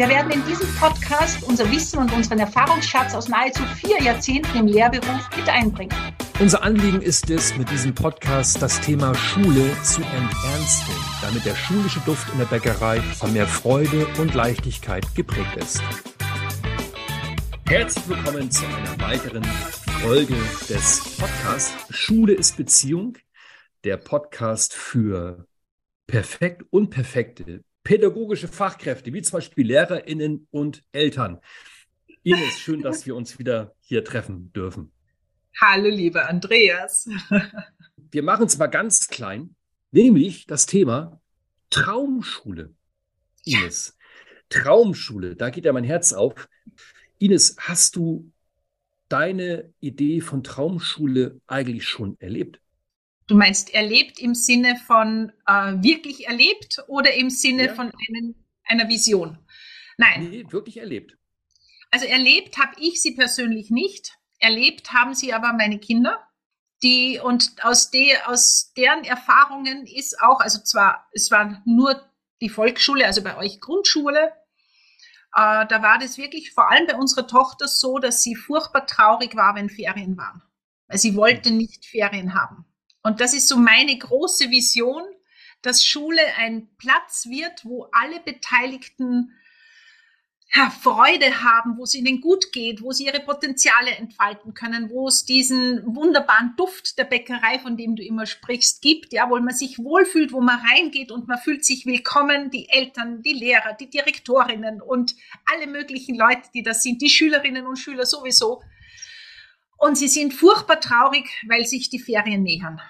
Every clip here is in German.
Wir werden in diesem Podcast unser Wissen und unseren Erfahrungsschatz aus nahezu vier Jahrzehnten im Lehrberuf mit einbringen. Unser Anliegen ist es, mit diesem Podcast das Thema Schule zu enternsten, damit der schulische Duft in der Bäckerei von mehr Freude und Leichtigkeit geprägt ist. Herzlich willkommen zu einer weiteren Folge des Podcasts Schule ist Beziehung, der Podcast für perfekt und perfekte pädagogische Fachkräfte, wie zum Beispiel LehrerInnen und Eltern. Ines, schön, dass wir uns wieder hier treffen dürfen. Hallo, lieber Andreas. Wir machen es mal ganz klein, nämlich das Thema Traumschule. Ines, Traumschule, da geht ja mein Herz auf. Ines, hast du deine Idee von Traumschule eigentlich schon erlebt? Du meinst erlebt im Sinne von äh, wirklich erlebt oder im Sinne ja. von einen, einer Vision? Nein. Nee, wirklich erlebt. Also erlebt habe ich sie persönlich nicht. Erlebt haben sie aber meine Kinder. Die, und aus, de, aus deren Erfahrungen ist auch, also zwar, es war nur die Volksschule, also bei euch Grundschule, äh, da war das wirklich vor allem bei unserer Tochter so, dass sie furchtbar traurig war, wenn Ferien waren. Weil sie wollte nicht Ferien haben. Und das ist so meine große Vision, dass Schule ein Platz wird, wo alle Beteiligten ja, Freude haben, wo es ihnen gut geht, wo sie ihre Potenziale entfalten können, wo es diesen wunderbaren Duft der Bäckerei, von dem du immer sprichst, gibt, ja, wo man sich wohlfühlt, wo man reingeht und man fühlt sich willkommen, die Eltern, die Lehrer, die Direktorinnen und alle möglichen Leute, die das sind, die Schülerinnen und Schüler sowieso. Und sie sind furchtbar traurig, weil sich die Ferien nähern.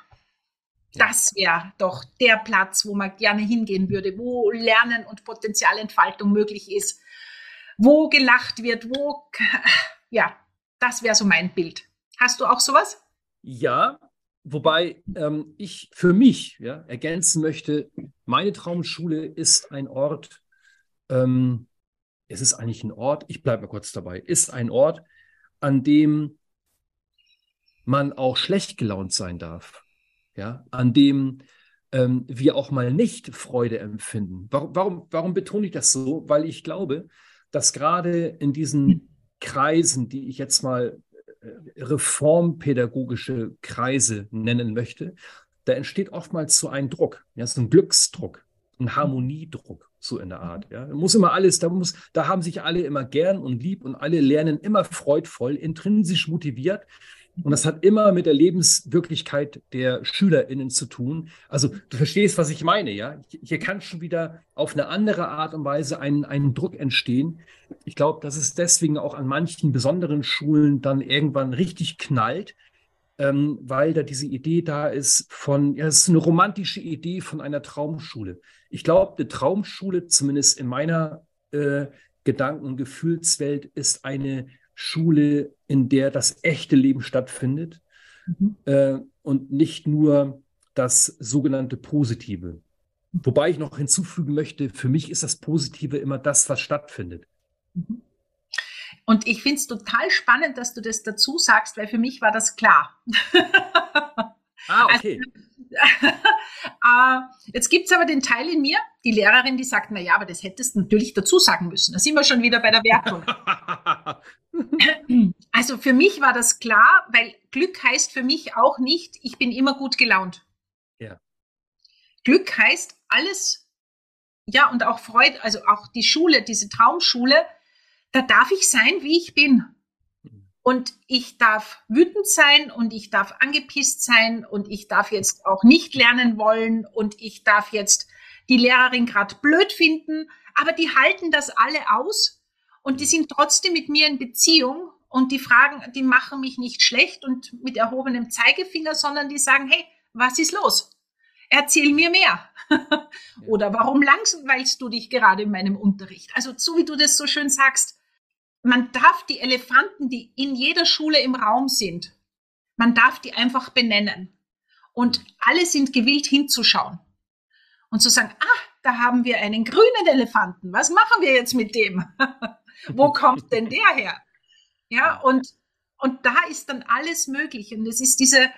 Das wäre doch der Platz, wo man gerne hingehen würde, wo Lernen und Potenzialentfaltung möglich ist wo gelacht wird, wo, ja, das wäre so mein Bild. Hast du auch sowas? Ja, wobei ähm, ich für mich ja, ergänzen möchte, meine Traumschule ist ein Ort, ähm, es ist eigentlich ein Ort, ich bleibe mal kurz dabei, ist ein Ort, an dem man auch schlecht gelaunt sein darf. Ja, an dem ähm, wir auch mal nicht Freude empfinden. Warum, warum, warum betone ich das so? Weil ich glaube, dass gerade in diesen Kreisen, die ich jetzt mal äh, reformpädagogische Kreise nennen möchte, da entsteht oftmals so ein Druck, ja, so ein Glücksdruck, ein Harmoniedruck, so in der Art. Ja. Muss immer alles, da muss, da haben sich alle immer gern und lieb und alle lernen immer freudvoll, intrinsisch motiviert. Und das hat immer mit der Lebenswirklichkeit der SchülerInnen zu tun. Also du verstehst, was ich meine, ja? Hier kann schon wieder auf eine andere Art und Weise ein, ein Druck entstehen. Ich glaube, dass es deswegen auch an manchen besonderen Schulen dann irgendwann richtig knallt, ähm, weil da diese Idee da ist von, ja, es ist eine romantische Idee von einer Traumschule. Ich glaube, eine Traumschule, zumindest in meiner äh, Gedanken- und Gefühlswelt, ist eine Schule, in der das echte Leben stattfindet mhm. äh, und nicht nur das sogenannte Positive. Wobei ich noch hinzufügen möchte, für mich ist das Positive immer das, was stattfindet. Mhm. Und ich finde es total spannend, dass du das dazu sagst, weil für mich war das klar. Ah, okay. Also, äh, jetzt gibt es aber den Teil in mir, die Lehrerin, die sagt, na ja, aber das hättest du natürlich dazu sagen müssen. Da sind wir schon wieder bei der Wertung. also für mich war das klar, weil Glück heißt für mich auch nicht, ich bin immer gut gelaunt. Ja. Glück heißt alles, ja, und auch Freude, also auch die Schule, diese Traumschule, da darf ich sein, wie ich bin. Und ich darf wütend sein und ich darf angepisst sein und ich darf jetzt auch nicht lernen wollen und ich darf jetzt die Lehrerin gerade blöd finden, aber die halten das alle aus und die sind trotzdem mit mir in Beziehung und die fragen, die machen mich nicht schlecht und mit erhobenem Zeigefinger, sondern die sagen, hey, was ist los? Erzähl mir mehr. Oder warum langweilst du dich gerade in meinem Unterricht? Also so wie du das so schön sagst, man darf die Elefanten, die in jeder Schule im Raum sind, man darf die einfach benennen. Und alle sind gewillt hinzuschauen und zu sagen, ah, da haben wir einen grünen Elefanten. Was machen wir jetzt mit dem? Wo kommt denn der her? Ja, und, und da ist dann alles möglich. Und es ist diese,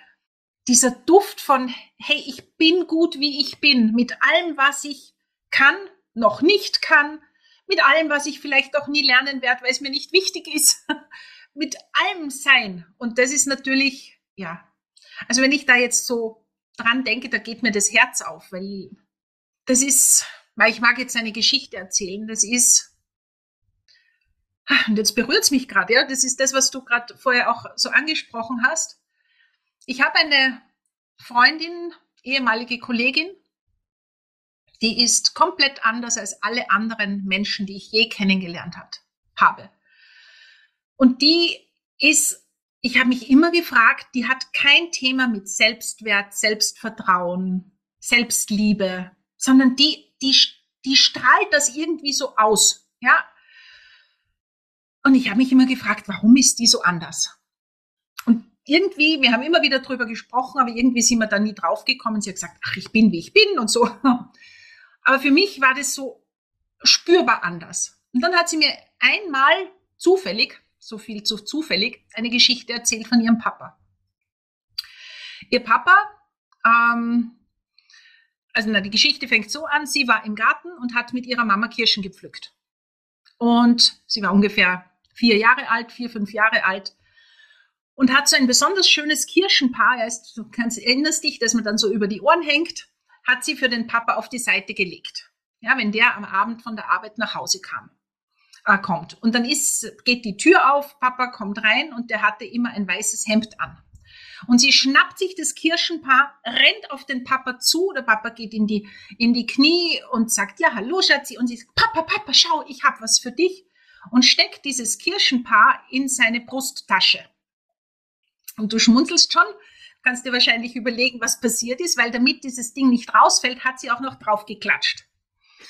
dieser Duft von, hey, ich bin gut, wie ich bin, mit allem, was ich kann, noch nicht kann, mit allem, was ich vielleicht auch nie lernen werde, weil es mir nicht wichtig ist, mit allem sein. Und das ist natürlich, ja, also wenn ich da jetzt so dran denke, da geht mir das Herz auf, weil das ist, weil ich mag jetzt eine Geschichte erzählen, das ist, und jetzt berührt es mich gerade, ja, das ist das, was du gerade vorher auch so angesprochen hast. Ich habe eine Freundin, ehemalige Kollegin, die ist komplett anders als alle anderen Menschen, die ich je kennengelernt hat, habe. Und die ist, ich habe mich immer gefragt, die hat kein Thema mit Selbstwert, Selbstvertrauen, Selbstliebe, sondern die, die, die strahlt das irgendwie so aus, ja. Und ich habe mich immer gefragt, warum ist die so anders? Und irgendwie, wir haben immer wieder drüber gesprochen, aber irgendwie sind wir da nie draufgekommen. Sie hat gesagt, ach, ich bin, wie ich bin und so. Aber für mich war das so spürbar anders. Und dann hat sie mir einmal zufällig, so viel zu zufällig, eine Geschichte erzählt von ihrem Papa. Ihr Papa, ähm, also na, die Geschichte fängt so an, sie war im Garten und hat mit ihrer Mama Kirschen gepflückt. Und sie war ungefähr vier Jahre alt, vier, fünf Jahre alt und hat so ein besonders schönes Kirschenpaar. du kannst, erinnerst dich, dass man dann so über die Ohren hängt hat sie für den Papa auf die Seite gelegt. Ja, wenn der am Abend von der Arbeit nach Hause kam, äh, kommt. Und dann ist, geht die Tür auf, Papa kommt rein und der hatte immer ein weißes Hemd an. Und sie schnappt sich das Kirschenpaar, rennt auf den Papa zu, der Papa geht in die, in die Knie und sagt, ja, hallo Schatzi. Und sie sagt, Papa, Papa, schau, ich habe was für dich. Und steckt dieses Kirschenpaar in seine Brusttasche. Und du schmunzelst schon, kannst dir wahrscheinlich überlegen, was passiert ist, weil damit dieses Ding nicht rausfällt, hat sie auch noch drauf geklatscht.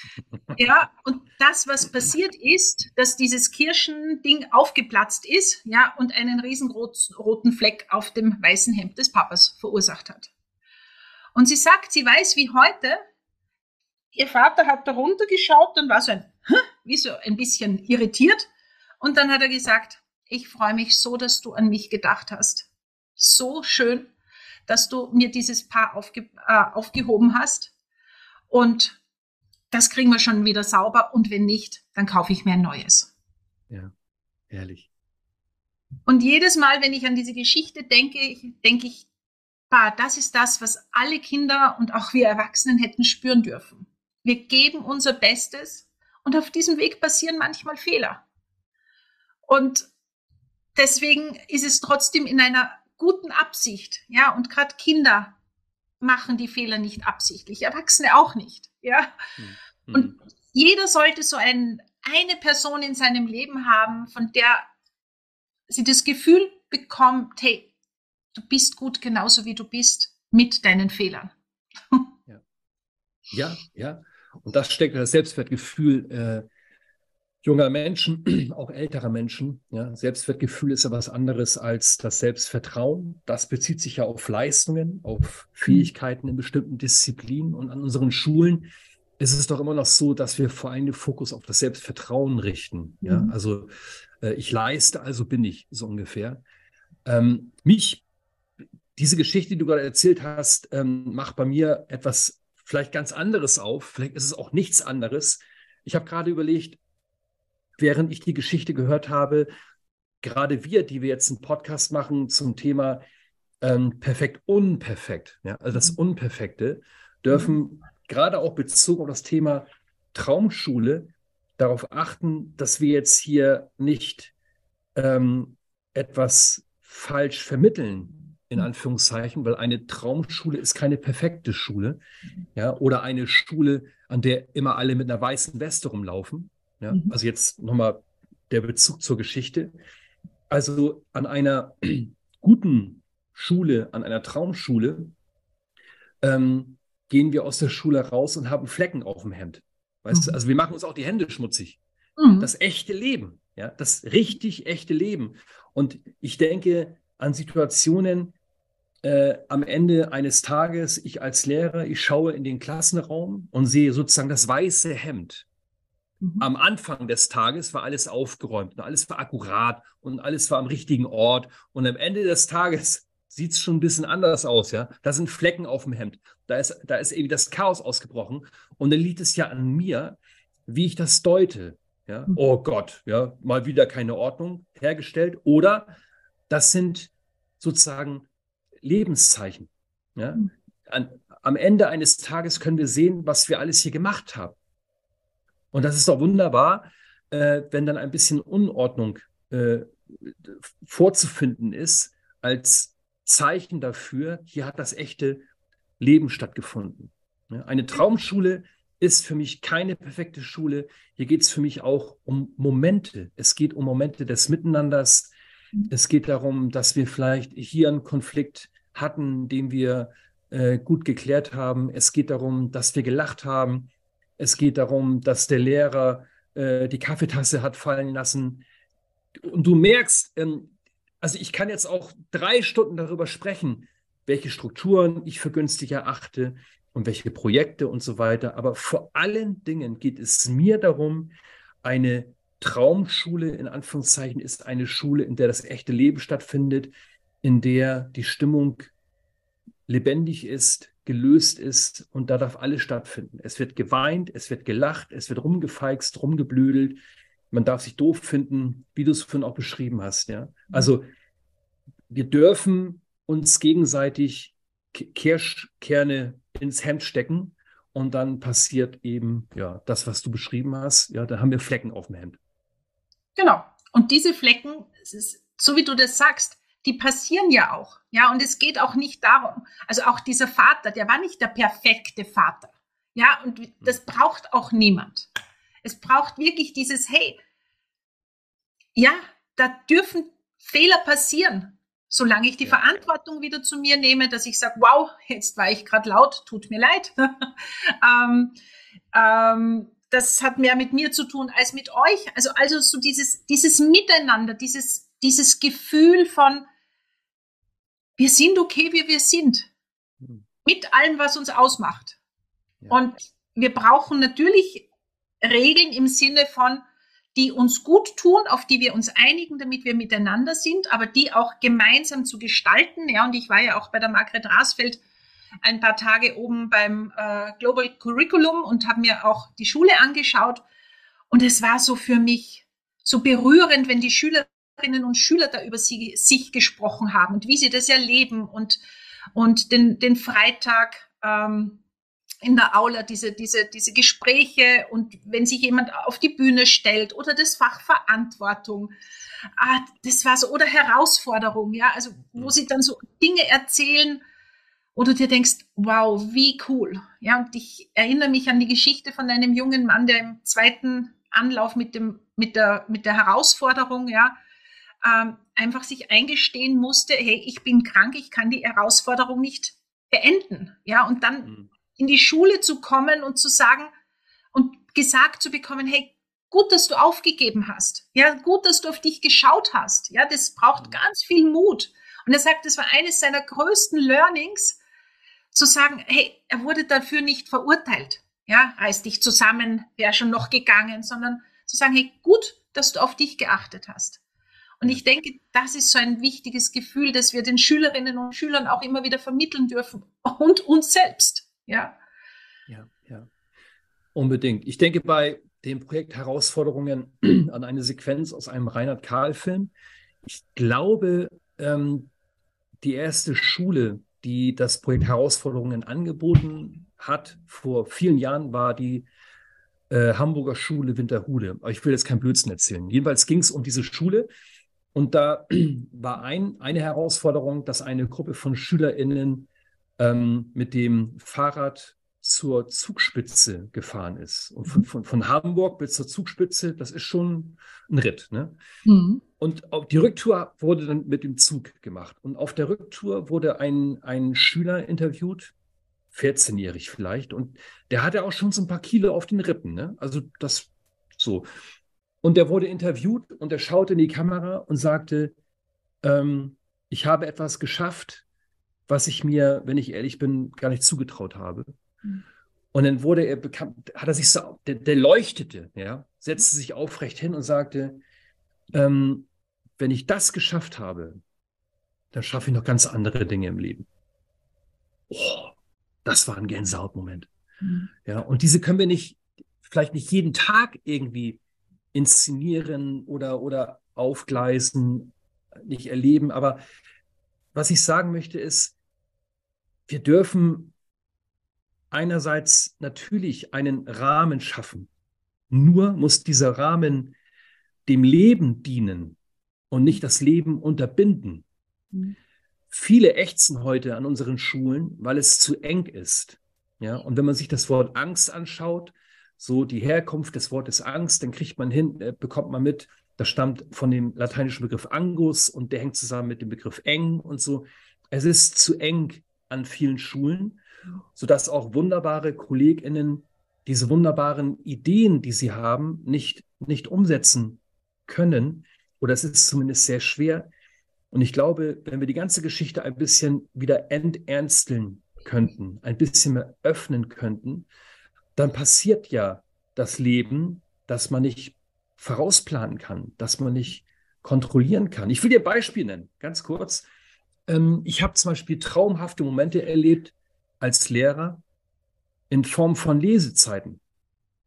Ja, und das, was passiert ist, dass dieses Kirschending aufgeplatzt ist, ja, und einen riesenroten Fleck auf dem weißen Hemd des Papas verursacht hat. Und sie sagt, sie weiß wie heute, ihr Vater hat da runtergeschaut und war so ein, wie so ein bisschen irritiert. Und dann hat er gesagt, ich freue mich so, dass du an mich gedacht hast. So schön, dass du mir dieses Paar aufge, äh, aufgehoben hast. Und das kriegen wir schon wieder sauber. Und wenn nicht, dann kaufe ich mir ein neues. Ja, ehrlich. Und jedes Mal, wenn ich an diese Geschichte denke, denke ich, bah, das ist das, was alle Kinder und auch wir Erwachsenen hätten spüren dürfen. Wir geben unser Bestes und auf diesem Weg passieren manchmal Fehler. Und deswegen ist es trotzdem in einer guten Absicht, ja, und gerade Kinder machen die Fehler nicht absichtlich, Erwachsene auch nicht, ja. Mhm. Und jeder sollte so ein, eine Person in seinem Leben haben, von der sie das Gefühl bekommt, hey, du bist gut genauso wie du bist mit deinen Fehlern. Ja, ja. ja. Und das steckt das Selbstwertgefühl äh, junger Menschen, auch älterer Menschen. Ja, Selbstwertgefühl ist ja was anderes als das Selbstvertrauen. Das bezieht sich ja auf Leistungen, auf Fähigkeiten in bestimmten Disziplinen. Und an unseren Schulen ist es doch immer noch so, dass wir vor allem den Fokus auf das Selbstvertrauen richten. Ja, mhm. also äh, ich leiste, also bin ich so ungefähr. Ähm, mich, diese Geschichte, die du gerade erzählt hast, ähm, macht bei mir etwas vielleicht ganz anderes auf. Vielleicht ist es auch nichts anderes. Ich habe gerade überlegt, während ich die Geschichte gehört habe, gerade wir, die wir jetzt einen Podcast machen zum Thema ähm, perfekt, unperfekt, ja, also das mhm. Unperfekte, dürfen mhm. gerade auch bezogen auf das Thema Traumschule darauf achten, dass wir jetzt hier nicht ähm, etwas falsch vermitteln in Anführungszeichen, weil eine Traumschule ist keine perfekte Schule, ja, oder eine Schule, an der immer alle mit einer weißen Weste rumlaufen. Ja, mhm. also jetzt nochmal der Bezug zur Geschichte. Also an einer guten Schule, an einer Traumschule, ähm, gehen wir aus der Schule raus und haben Flecken auf dem Hemd. Weißt mhm. du, also wir machen uns auch die Hände schmutzig. Mhm. Das echte Leben, ja, das richtig echte Leben. Und ich denke an Situationen, äh, am Ende eines Tages, ich als Lehrer, ich schaue in den Klassenraum und sehe sozusagen das weiße Hemd. Mhm. Am Anfang des Tages war alles aufgeräumt und alles war akkurat und alles war am richtigen Ort. Und am Ende des Tages sieht es schon ein bisschen anders aus, ja. Da sind Flecken auf dem Hemd. Da ist, da ist irgendwie das Chaos ausgebrochen. Und dann liegt es ja an mir, wie ich das deute. Ja? Mhm. Oh Gott, ja, mal wieder keine Ordnung hergestellt. Oder das sind sozusagen Lebenszeichen. Ja? Mhm. An, am Ende eines Tages können wir sehen, was wir alles hier gemacht haben. Und das ist doch wunderbar, äh, wenn dann ein bisschen Unordnung äh, vorzufinden ist, als Zeichen dafür, hier hat das echte Leben stattgefunden. Ja? Eine Traumschule ist für mich keine perfekte Schule. Hier geht es für mich auch um Momente. Es geht um Momente des Miteinanders. Mhm. Es geht darum, dass wir vielleicht hier einen Konflikt hatten, den wir äh, gut geklärt haben. Es geht darum, dass wir gelacht haben. Es geht darum, dass der Lehrer äh, die Kaffeetasse hat fallen lassen. Und du merkst, ähm, also ich kann jetzt auch drei Stunden darüber sprechen, welche Strukturen ich für günstig erachte und welche Projekte und so weiter. Aber vor allen Dingen geht es mir darum, eine Traumschule in Anführungszeichen ist eine Schule, in der das echte Leben stattfindet, in der die Stimmung lebendig ist, gelöst ist und da darf alles stattfinden. Es wird geweint, es wird gelacht, es wird rumgefeixt, rumgeblödelt. Man darf sich doof finden, wie du es vorhin auch beschrieben hast. Ja? Also wir dürfen uns gegenseitig Kirschkerne ins Hemd stecken und dann passiert eben ja das, was du beschrieben hast. Ja, da haben wir Flecken auf dem Hemd. Genau. Und diese Flecken, ist, so wie du das sagst, die passieren ja auch. Ja, und es geht auch nicht darum, also auch dieser Vater, der war nicht der perfekte Vater. Ja, und das braucht auch niemand. Es braucht wirklich dieses, hey, ja, da dürfen Fehler passieren, solange ich die ja. Verantwortung wieder zu mir nehme, dass ich sage, wow, jetzt war ich gerade laut, tut mir leid. ähm, ähm, das hat mehr mit mir zu tun als mit euch. Also, also so dieses, dieses Miteinander, dieses, dieses Gefühl von, wir sind okay, wie wir sind. Hm. Mit allem, was uns ausmacht. Ja. Und wir brauchen natürlich Regeln im Sinne von, die uns gut tun, auf die wir uns einigen, damit wir miteinander sind, aber die auch gemeinsam zu gestalten. Ja, und ich war ja auch bei der Margret Rasfeld ein paar Tage oben beim äh, Global Curriculum und habe mir auch die Schule angeschaut. Und es war so für mich so berührend, wenn die Schülerinnen und Schüler da über sie, sich gesprochen haben und wie sie das erleben und, und den, den Freitag ähm, in der Aula diese, diese, diese Gespräche und wenn sich jemand auf die Bühne stellt oder das Fach Verantwortung. Ah, das war so, oder Herausforderung, ja, also wo sie dann so Dinge erzählen, wo du dir denkst, wow, wie cool. Ja, und ich erinnere mich an die Geschichte von einem jungen Mann, der im zweiten Anlauf mit dem, mit der, mit der Herausforderung, ja, ähm, einfach sich eingestehen musste, hey, ich bin krank, ich kann die Herausforderung nicht beenden. Ja, und dann mhm in die Schule zu kommen und zu sagen und gesagt zu bekommen, hey, gut, dass du aufgegeben hast. Ja, gut, dass du auf dich geschaut hast. Ja, das braucht mhm. ganz viel Mut. Und er sagt, das war eines seiner größten Learnings, zu sagen, hey, er wurde dafür nicht verurteilt. Ja, reiß dich zusammen, wäre schon noch gegangen, sondern zu sagen, hey, gut, dass du auf dich geachtet hast. Und ich denke, das ist so ein wichtiges Gefühl, das wir den Schülerinnen und Schülern auch immer wieder vermitteln dürfen und uns selbst. Ja. Ja, ja. Unbedingt. Ich denke bei dem Projekt Herausforderungen an eine Sequenz aus einem Reinhard Kahl-Film. Ich glaube, ähm, die erste Schule, die das Projekt Herausforderungen angeboten hat, vor vielen Jahren war die äh, Hamburger Schule Winterhude. Aber ich will jetzt kein Blödsinn erzählen. Jedenfalls ging es um diese Schule Und da war ein, eine Herausforderung, dass eine Gruppe von SchülerInnen ähm, mit dem Fahrrad zur Zugspitze gefahren ist. Und von, von, von Hamburg bis zur Zugspitze, das ist schon ein Ritt. Ne? Mhm. Und auf die Rücktour wurde dann mit dem Zug gemacht. Und auf der Rücktour wurde ein, ein Schüler interviewt, 14-jährig vielleicht, und der hatte auch schon so ein paar Kilo auf den Rippen. Ne? Also das so. Und der wurde interviewt und er schaute in die Kamera und sagte, ähm, ich habe etwas geschafft, was ich mir, wenn ich ehrlich bin, gar nicht zugetraut habe. Mhm. Und dann wurde er bekannt, hat er sich so, der, der leuchtete, ja, setzte sich aufrecht hin und sagte, ähm, wenn ich das geschafft habe, dann schaffe ich noch ganz andere Dinge im Leben. Oh, das war ein Gänsehautmoment. Mhm. Ja, und diese können wir nicht, vielleicht nicht jeden Tag irgendwie inszenieren oder, oder aufgleisen, nicht erleben. Aber was ich sagen möchte ist, wir dürfen einerseits natürlich einen Rahmen schaffen. Nur muss dieser Rahmen dem Leben dienen und nicht das Leben unterbinden. Mhm. Viele ächzen heute an unseren Schulen, weil es zu eng ist. Ja, und wenn man sich das Wort Angst anschaut, so die Herkunft des Wortes Angst, dann kriegt man hin, äh, bekommt man mit, das stammt von dem lateinischen Begriff Angus und der hängt zusammen mit dem Begriff eng und so. Es ist zu eng an vielen Schulen, sodass auch wunderbare KollegInnen diese wunderbaren Ideen, die sie haben, nicht, nicht umsetzen können. Oder es ist zumindest sehr schwer. Und ich glaube, wenn wir die ganze Geschichte ein bisschen wieder enternsteln könnten, ein bisschen mehr öffnen könnten, dann passiert ja das Leben, das man nicht vorausplanen kann, das man nicht kontrollieren kann. Ich will dir ein Beispiel nennen, ganz kurz. Ähm, ich habe zum Beispiel traumhafte Momente erlebt als Lehrer in Form von Lesezeiten.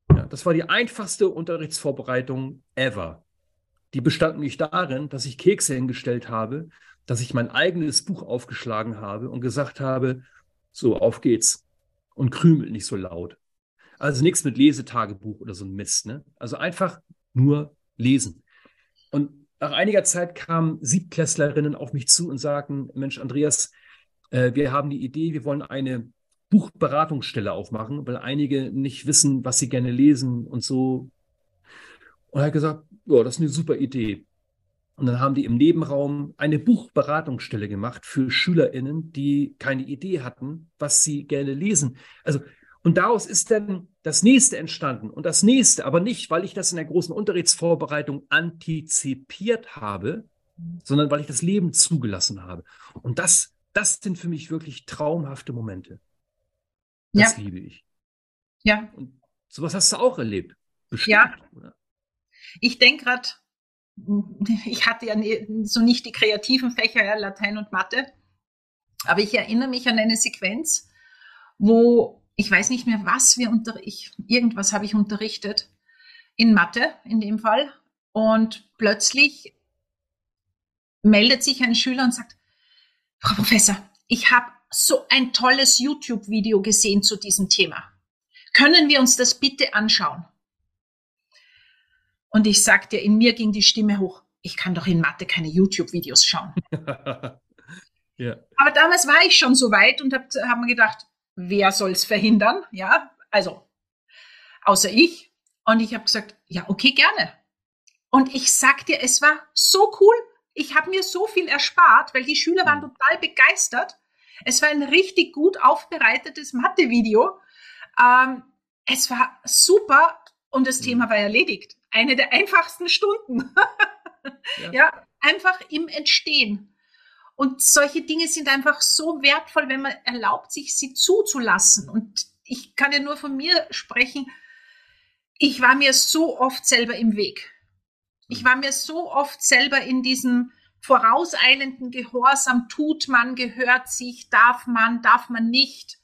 Ja, das war die einfachste Unterrichtsvorbereitung ever. Die bestand nämlich darin, dass ich Kekse hingestellt habe, dass ich mein eigenes Buch aufgeschlagen habe und gesagt habe, so, auf geht's. Und krümelt nicht so laut. Also nichts mit Lesetagebuch oder so ein Mist. Ne? Also einfach nur lesen. Und nach einiger Zeit kamen Siebklässlerinnen auf mich zu und sagten, Mensch, Andreas, äh, wir haben die Idee, wir wollen eine Buchberatungsstelle aufmachen, weil einige nicht wissen, was sie gerne lesen und so. Und er hat gesagt, ja, das ist eine super Idee. Und dann haben die im Nebenraum eine Buchberatungsstelle gemacht für SchülerInnen, die keine Idee hatten, was sie gerne lesen. Also und daraus ist dann das nächste entstanden und das nächste, aber nicht, weil ich das in der großen Unterrichtsvorbereitung antizipiert habe, sondern weil ich das Leben zugelassen habe. Und das, das sind für mich wirklich traumhafte Momente. Das ja. liebe ich. Ja. Und sowas hast du auch erlebt. Bestimmt, ja. Oder? Ich denke gerade, ich hatte ja so nicht die kreativen Fächer, ja, Latein und Mathe, aber ich erinnere mich an eine Sequenz, wo ich weiß nicht mehr, was wir unter, ich, irgendwas habe ich unterrichtet, in Mathe in dem Fall. Und plötzlich meldet sich ein Schüler und sagt, Frau Professor, ich habe so ein tolles YouTube-Video gesehen zu diesem Thema. Können wir uns das bitte anschauen? Und ich sagte, in mir ging die Stimme hoch. Ich kann doch in Mathe keine YouTube-Videos schauen. ja. Aber damals war ich schon so weit und habe hab mir gedacht, wer soll es verhindern? Ja, also außer ich. Und ich habe gesagt, ja, okay, gerne. Und ich sag dir, es war so cool. Ich habe mir so viel erspart, weil die Schüler waren mhm. total begeistert. Es war ein richtig gut aufbereitetes Mathe-Video. Ähm, es war super und das mhm. Thema war erledigt. Eine der einfachsten Stunden. ja. ja, einfach im Entstehen. Und solche Dinge sind einfach so wertvoll, wenn man erlaubt, sich sie zuzulassen. Und ich kann ja nur von mir sprechen. Ich war mir so oft selber im Weg. Ich war mir so oft selber in diesem vorauseilenden Gehorsam, tut man, gehört sich, darf man, darf man nicht,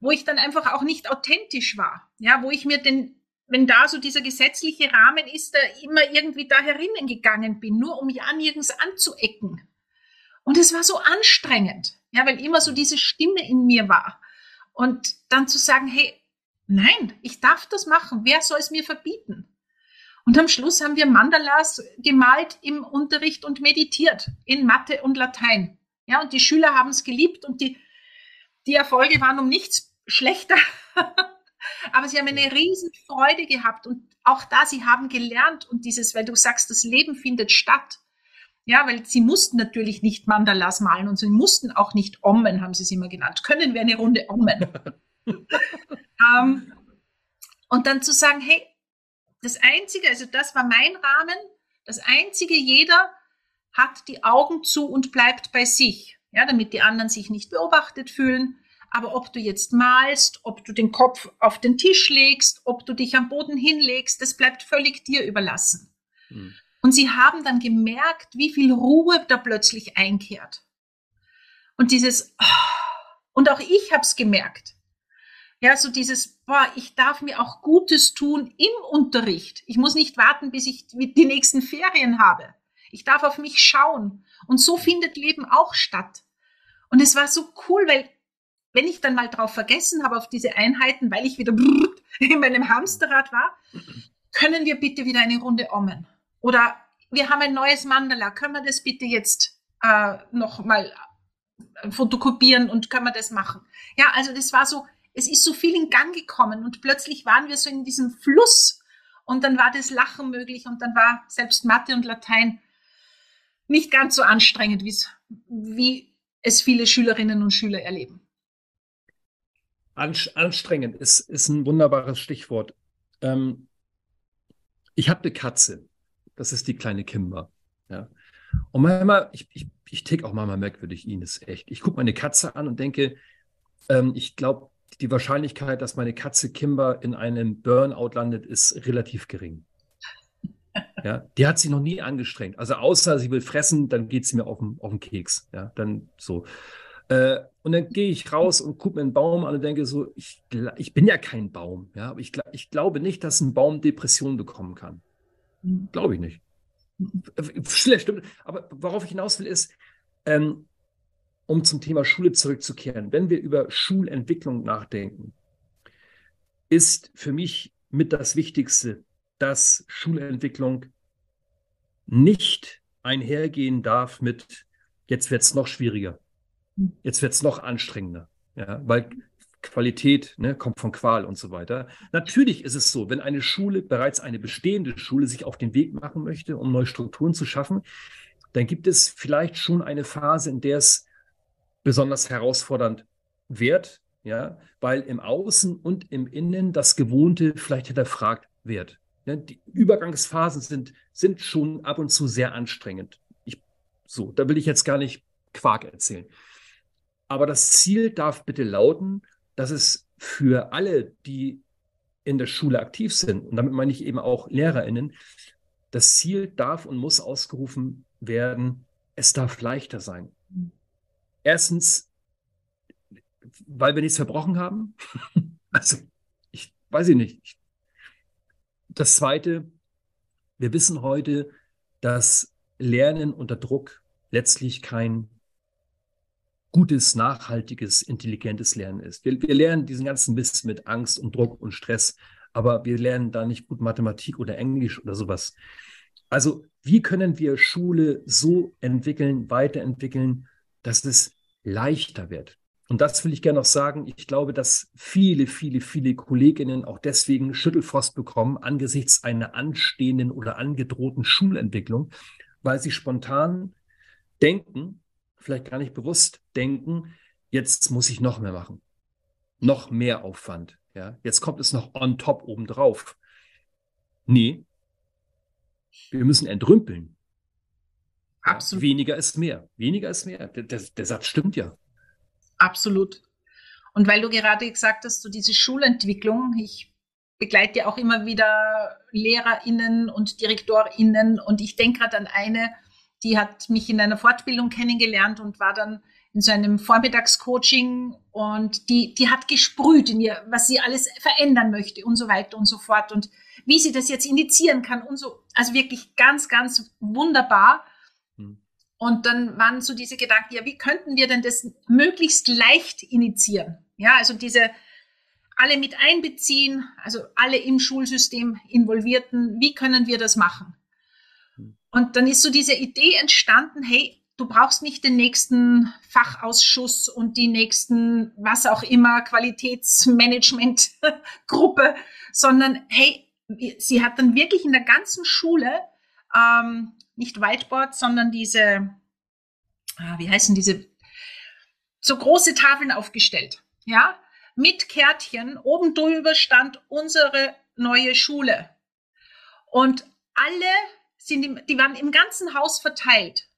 wo ich dann einfach auch nicht authentisch war. Ja, wo ich mir den, wenn da so dieser gesetzliche Rahmen ist, da immer irgendwie da herinnen gegangen bin, nur um ja nirgends anzuecken. Und es war so anstrengend, ja, weil immer so diese Stimme in mir war. Und dann zu sagen, hey, nein, ich darf das machen, wer soll es mir verbieten? Und am Schluss haben wir Mandalas gemalt im Unterricht und meditiert in Mathe und Latein. Ja, und die Schüler haben es geliebt und die, die Erfolge waren um nichts schlechter. Aber sie haben eine riesen Freude gehabt und auch da, sie haben gelernt und dieses, weil du sagst, das Leben findet statt. Ja, weil sie mussten natürlich nicht Mandalas malen und sie mussten auch nicht ommen, haben sie es immer genannt. Können wir eine Runde ommen? ähm, und dann zu sagen, hey, das Einzige, also das war mein Rahmen, das Einzige, jeder hat die Augen zu und bleibt bei sich, ja, damit die anderen sich nicht beobachtet fühlen. Aber ob du jetzt malst, ob du den Kopf auf den Tisch legst, ob du dich am Boden hinlegst, das bleibt völlig dir überlassen. Mhm. Und sie haben dann gemerkt, wie viel Ruhe da plötzlich einkehrt. Und dieses, und auch ich habe es gemerkt. Ja, so dieses, boah, ich darf mir auch Gutes tun im Unterricht. Ich muss nicht warten, bis ich die nächsten Ferien habe. Ich darf auf mich schauen. Und so findet Leben auch statt. Und es war so cool, weil wenn ich dann mal drauf vergessen habe auf diese Einheiten, weil ich wieder in meinem Hamsterrad war, können wir bitte wieder eine Runde ommen. Oder wir haben ein neues Mandala, können wir das bitte jetzt äh, noch mal äh, fotokopieren und können wir das machen? Ja, also das war so, es ist so viel in Gang gekommen und plötzlich waren wir so in diesem Fluss und dann war das Lachen möglich und dann war selbst Mathe und Latein nicht ganz so anstrengend, wie es viele Schülerinnen und Schüler erleben. Anstrengend ist, ist ein wunderbares Stichwort. Ähm, ich habe eine Katze. Das ist die kleine Kimber. Ja. Und manchmal, ich, ich, ich tick auch manchmal merkwürdig, Ines, echt. Ich gucke meine Katze an und denke, ähm, ich glaube, die Wahrscheinlichkeit, dass meine Katze Kimber in einem Burnout landet, ist relativ gering. Ja, die hat sich noch nie angestrengt. Also außer sie will fressen, dann geht sie mir auf den, auf den Keks. Ja, dann so. Äh, und dann gehe ich raus und gucke mir einen Baum an und denke so, ich, ich bin ja kein Baum. Ja, aber ich, ich glaube nicht, dass ein Baum Depression bekommen kann. Glaube ich nicht. Schlecht, stimmt. Aber worauf ich hinaus will, ist, ähm, um zum Thema Schule zurückzukehren, wenn wir über Schulentwicklung nachdenken, ist für mich mit das Wichtigste, dass Schulentwicklung nicht einhergehen darf mit, jetzt wird es noch schwieriger, jetzt wird es noch anstrengender. Ja, weil Qualität ne, kommt von Qual und so weiter. Natürlich ist es so, wenn eine Schule, bereits eine bestehende Schule, sich auf den Weg machen möchte, um neue Strukturen zu schaffen, dann gibt es vielleicht schon eine Phase, in der es besonders herausfordernd wird, ja, weil im Außen und im Innen das Gewohnte vielleicht hinterfragt wird. Ja, die Übergangsphasen sind, sind schon ab und zu sehr anstrengend. Ich, so, da will ich jetzt gar nicht Quark erzählen. Aber das Ziel darf bitte lauten, dass es für alle, die in der Schule aktiv sind, und damit meine ich eben auch LehrerInnen, das Ziel darf und muss ausgerufen werden, es darf leichter sein. Erstens, weil wir nichts verbrochen haben. also, ich weiß ich nicht. Das Zweite, wir wissen heute, dass Lernen unter Druck letztlich kein gutes, nachhaltiges, intelligentes Lernen ist. Wir, wir lernen diesen ganzen Mist mit Angst und Druck und Stress, aber wir lernen da nicht gut Mathematik oder Englisch oder sowas. Also, wie können wir Schule so entwickeln, weiterentwickeln, dass es leichter wird. Und das will ich gerne noch sagen. Ich glaube, dass viele, viele, viele Kolleginnen auch deswegen Schüttelfrost bekommen angesichts einer anstehenden oder angedrohten Schulentwicklung, weil sie spontan denken, vielleicht gar nicht bewusst denken, jetzt muss ich noch mehr machen. Noch mehr Aufwand. Ja, jetzt kommt es noch on top obendrauf. Nee, wir müssen entrümpeln. Absolut. Weniger ist mehr. Weniger ist mehr. Der, der, der, Satz stimmt ja. Absolut. Und weil du gerade gesagt hast, so diese Schulentwicklung, ich begleite ja auch immer wieder LehrerInnen und DirektorInnen und ich denke gerade an eine, die hat mich in einer Fortbildung kennengelernt und war dann in so einem Vormittagscoaching und die, die hat gesprüht in ihr, was sie alles verändern möchte und so weiter und so fort und wie sie das jetzt initiieren kann und so. Also wirklich ganz, ganz wunderbar. Und dann waren so diese Gedanken, ja, wie könnten wir denn das möglichst leicht initiieren? Ja, also diese alle mit einbeziehen, also alle im Schulsystem involvierten. Wie können wir das machen? Und dann ist so diese Idee entstanden, hey, du brauchst nicht den nächsten Fachausschuss und die nächsten, was auch immer, Qualitätsmanagementgruppe, sondern hey, sie hat dann wirklich in der ganzen Schule ähm, nicht Whiteboard, sondern diese, ah, wie heißen diese, so große Tafeln aufgestellt, ja, mit Kärtchen. Oben drüber stand unsere neue Schule. Und alle sind, im, die waren im ganzen Haus verteilt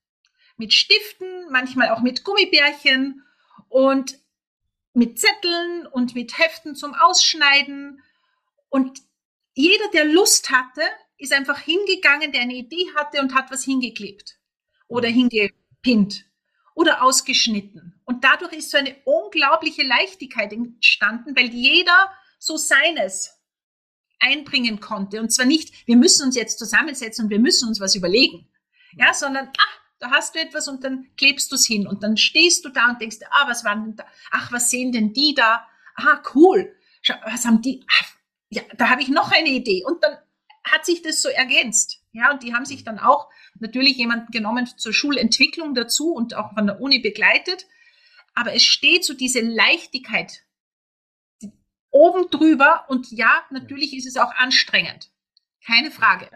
mit Stiften, manchmal auch mit Gummibärchen und mit Zetteln und mit Heften zum Ausschneiden. Und jeder, der Lust hatte, ist einfach hingegangen, der eine Idee hatte und hat was hingeklebt oder mhm. hingepinnt oder ausgeschnitten. Und dadurch ist so eine unglaubliche Leichtigkeit entstanden, weil jeder so seines einbringen konnte. Und zwar nicht, wir müssen uns jetzt zusammensetzen und wir müssen uns was überlegen, ja, sondern, ah, da hast du etwas und dann klebst du es hin und dann stehst du da und denkst, ah, was waren denn da? Ach, was sehen denn die da? Ah, cool. Schau, was haben die? Ach, ja, da habe ich noch eine Idee. Und dann hat sich das so ergänzt. Ja, und die haben sich dann auch natürlich jemanden genommen zur Schulentwicklung dazu und auch von der Uni begleitet. Aber es steht so diese Leichtigkeit oben drüber und ja, natürlich ist es auch anstrengend. Keine Frage.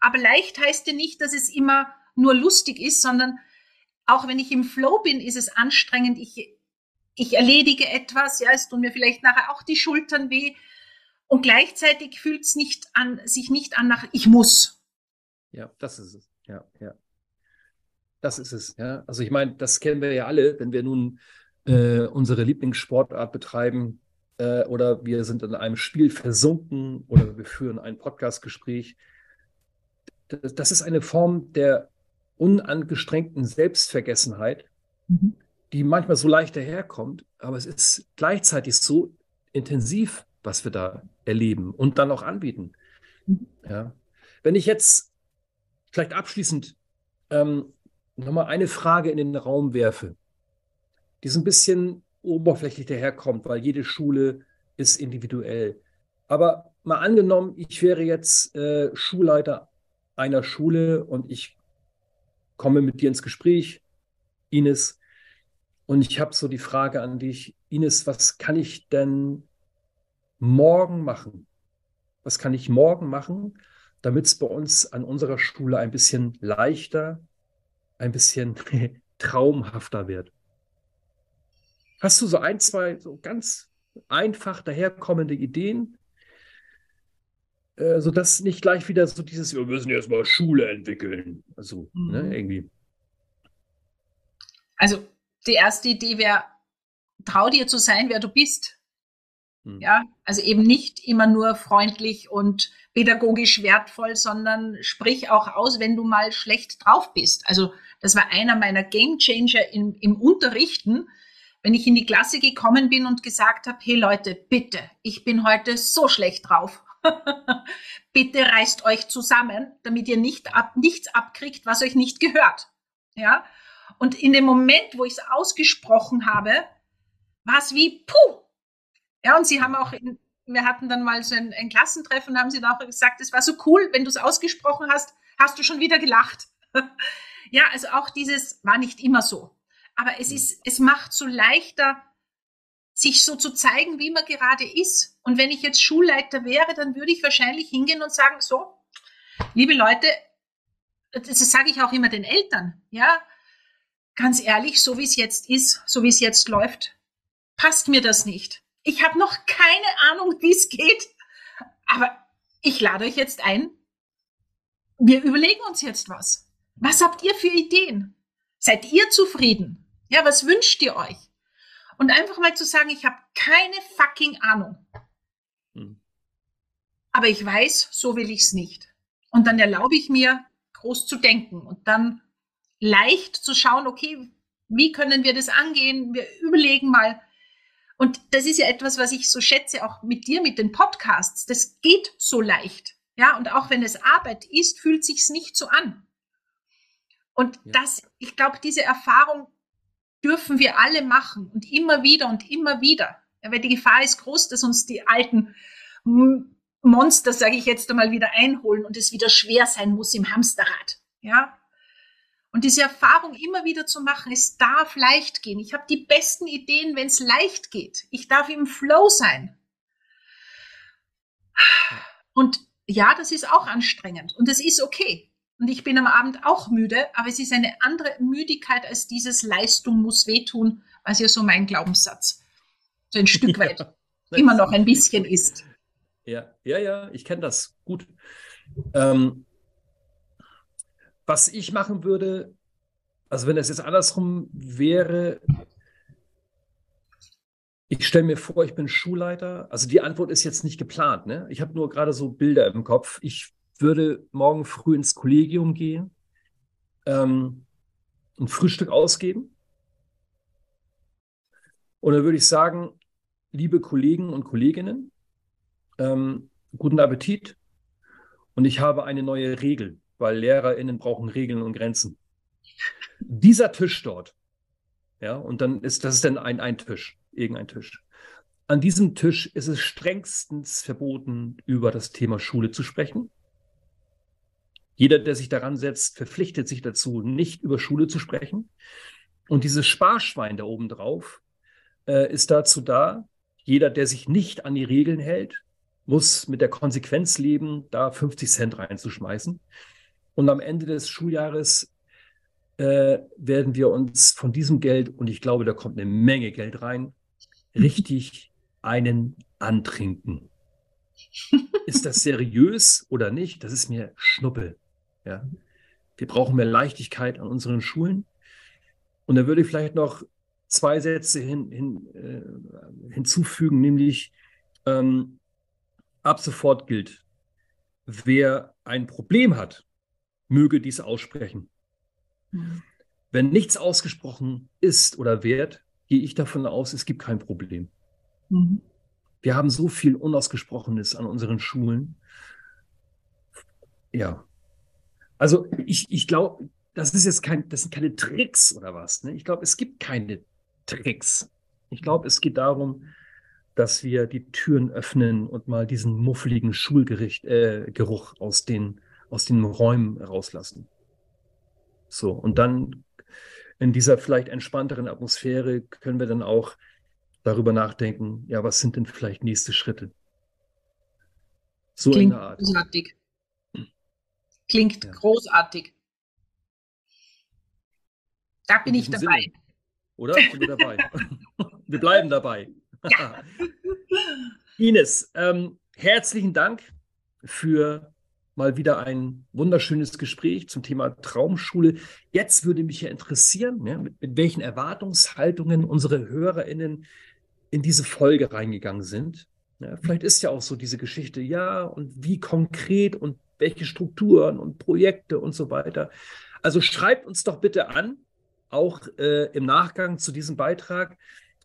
Aber leicht heißt ja nicht, dass es immer nur lustig ist, sondern auch wenn ich im Flow bin, ist es anstrengend. Ich, ich erledige etwas, ja, es tun mir vielleicht nachher auch die Schultern weh. Und gleichzeitig fühlt es nicht an, sich nicht an nach, ich muss. Ja, das ist es. Ja, ja. Das ist es. Ja. Also ich meine, das kennen wir ja alle, wenn wir nun äh, unsere Lieblingssportart betreiben äh, oder wir sind in einem Spiel versunken oder wir führen ein Podcastgespräch. Das, ist eine Form der unangestrengten Selbstvergessenheit, mhm. die manchmal so leicht daherkommt, aber es ist gleichzeitig so intensiv, was wir da erleben und dann auch anbieten. Mhm. Ja. Wenn ich jetzt vielleicht abschließend ähm, nochmal eine Frage in den Raum werfe, die so ein bisschen oberflächlich daherkommt, weil jede Schule ist individuell. Aber mal angenommen, ich wäre jetzt äh, Schulleiter einer Schule und ich komme mit dir ins Gespräch, Ines. Und ich habe so die Frage an dich, Ines, was kann ich denn morgen machen? Was kann ich morgen machen, damit es bei uns an unserer Schule ein bisschen leichter, ein bisschen traumhafter wird? Hast du so ein, zwei so ganz einfach daherkommende Ideen, äh, sodass nicht gleich wieder so dieses, wir müssen erstmal Schule entwickeln. Also, ne, mhm. ne, irgendwie. Also, die erste Idee wäre, trau dir zu sein, wer du bist. Mhm. Ja, also eben nicht immer nur freundlich und pädagogisch wertvoll, sondern sprich auch aus, wenn du mal schlecht drauf bist. Also, das war einer meiner Gamechanger im, im Unterrichten, wenn ich in die Klasse gekommen bin und gesagt habe, hey Leute, bitte, ich bin heute so schlecht drauf. Bitte reißt euch zusammen, damit ihr nicht ab, nichts abkriegt, was euch nicht gehört. Ja? Und in dem Moment, wo ich es ausgesprochen habe, war es wie puh. Ja, und sie haben auch, in, wir hatten dann mal so ein, ein Klassentreffen, haben sie dann auch gesagt, es war so cool, wenn du es ausgesprochen hast, hast du schon wieder gelacht. ja, also auch dieses war nicht immer so. Aber es ist, es macht so leichter, sich so zu zeigen, wie man gerade ist. Und wenn ich jetzt Schulleiter wäre, dann würde ich wahrscheinlich hingehen und sagen, so, liebe Leute, das sage ich auch immer den Eltern, ja, ganz ehrlich, so wie es jetzt ist, so wie es jetzt läuft, passt mir das nicht. Ich habe noch keine Ahnung, wie es geht, aber ich lade euch jetzt ein. Wir überlegen uns jetzt was. Was habt ihr für Ideen? Seid ihr zufrieden? Ja, was wünscht ihr euch? Und einfach mal zu sagen, ich habe keine fucking Ahnung. Hm. Aber ich weiß, so will ich es nicht. Und dann erlaube ich mir, groß zu denken und dann leicht zu schauen, okay, wie können wir das angehen? Wir überlegen mal. Und das ist ja etwas, was ich so schätze, auch mit dir, mit den Podcasts. Das geht so leicht. Ja, und auch wenn es Arbeit ist, fühlt sich's nicht so an. Und ja. das, ich glaube, diese Erfahrung dürfen wir alle machen und immer wieder und immer wieder. Ja, weil die Gefahr ist groß, dass uns die alten Monster, sage ich jetzt einmal, wieder einholen und es wieder schwer sein muss im Hamsterrad. Ja. Und diese Erfahrung immer wieder zu machen, es darf leicht gehen. Ich habe die besten Ideen, wenn es leicht geht. Ich darf im Flow sein. Und ja, das ist auch anstrengend und es ist okay. Und ich bin am Abend auch müde, aber es ist eine andere Müdigkeit als dieses Leistung muss wehtun, was ja so mein Glaubenssatz so ein Stück weit ja, immer noch ein bisschen ist. Ja, ja, ja, ich kenne das gut. Ähm, was ich machen würde, also wenn es jetzt andersrum wäre, ich stelle mir vor, ich bin Schulleiter. Also die Antwort ist jetzt nicht geplant. Ne? Ich habe nur gerade so Bilder im Kopf. Ich würde morgen früh ins Kollegium gehen, ähm, ein Frühstück ausgeben. Und dann würde ich sagen, liebe Kollegen und Kolleginnen, ähm, guten Appetit. Und ich habe eine neue Regel, weil LehrerInnen brauchen Regeln und Grenzen. Dieser Tisch dort, ja, und dann ist das ist dann ein, ein Tisch, irgendein Tisch. An diesem Tisch ist es strengstens verboten, über das Thema Schule zu sprechen. Jeder, der sich daran setzt, verpflichtet sich dazu, nicht über Schule zu sprechen. Und dieses Sparschwein da oben drauf äh, ist dazu da, jeder, der sich nicht an die Regeln hält, muss mit der Konsequenz leben, da 50 Cent reinzuschmeißen. Und am Ende des Schuljahres äh, werden wir uns von diesem Geld, und ich glaube, da kommt eine Menge Geld rein, richtig einen antrinken. Ist das seriös oder nicht? Das ist mir Schnuppe. Ja. Wir brauchen mehr Leichtigkeit an unseren Schulen. Und da würde ich vielleicht noch zwei Sätze hin, hin, äh, hinzufügen, nämlich ähm, ab sofort gilt, wer ein Problem hat, möge dies aussprechen. Mhm. Wenn nichts ausgesprochen ist oder wird, gehe ich davon aus, es gibt kein Problem. Mhm. Wir haben so viel Unausgesprochenes an unseren Schulen. Ja. Also ich, ich glaube, das ist jetzt kein, das sind keine Tricks oder was. Ne? Ich glaube, es gibt keine Tricks. Ich glaube, es geht darum, dass wir die Türen öffnen und mal diesen muffeligen Schulgeruch äh, aus, den, aus den Räumen rauslassen. So, und dann in dieser vielleicht entspannteren Atmosphäre können wir dann auch darüber nachdenken, ja, was sind denn vielleicht nächste Schritte? So Klingt in der Art. großartig. Klingt ja. großartig. Da bin ich dabei. Sinne. Oder? Sind wir dabei? wir bleiben dabei. Ja. Ines, ähm, herzlichen Dank für mal wieder ein wunderschönes Gespräch zum Thema Traumschule. Jetzt würde mich ja interessieren, ja, mit, mit, welchen Erwartungshaltungen unsere HörerInnen in diese Folge reingegangen sind. Ja, vielleicht ist ja auch so diese Geschichte, ja, und wie konkret und welche Strukturen und Projekte und so weiter. Also schreibt uns doch bitte an, auch äh, im Nachgang zu diesem Beitrag.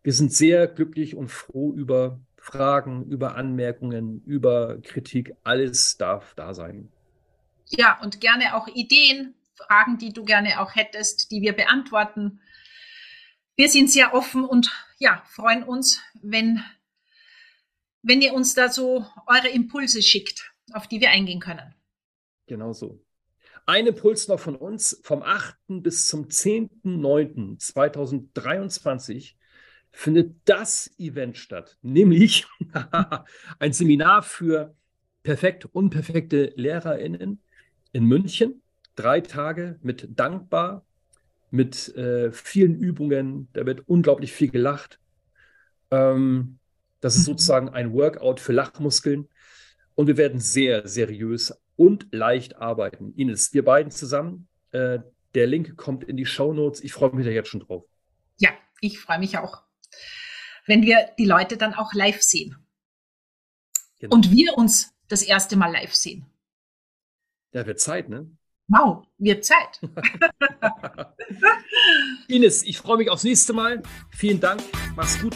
Wir sind sehr glücklich und froh über Fragen, über Anmerkungen, über Kritik. Alles darf da sein. Ja, und gerne auch Ideen, Fragen, die du gerne auch hättest, die wir beantworten. Wir sind sehr offen und ja, freuen uns, wenn, wenn ihr uns da so eure Impulse schickt, auf die wir eingehen können. Genau so. Ein Impuls noch von uns. Vom 8. bis zum 10.09.2023 findet das Event statt, nämlich ein Seminar für perfekt unperfekte LehrerInnen in München. Drei Tage mit dankbar, mit äh, vielen Übungen. Da wird unglaublich viel gelacht. Ähm, das ist sozusagen ein Workout für Lachmuskeln. Und wir werden sehr seriös und leicht arbeiten. Ines, wir beiden zusammen. Äh, der Link kommt in die Show Notes. Ich freue mich da jetzt schon drauf. Ja, ich freue mich auch, wenn wir die Leute dann auch live sehen. Genau. Und wir uns das erste Mal live sehen. Ja, wird Zeit, ne? Wow, wird Zeit. Ines, ich freue mich aufs nächste Mal. Vielen Dank. Mach's gut.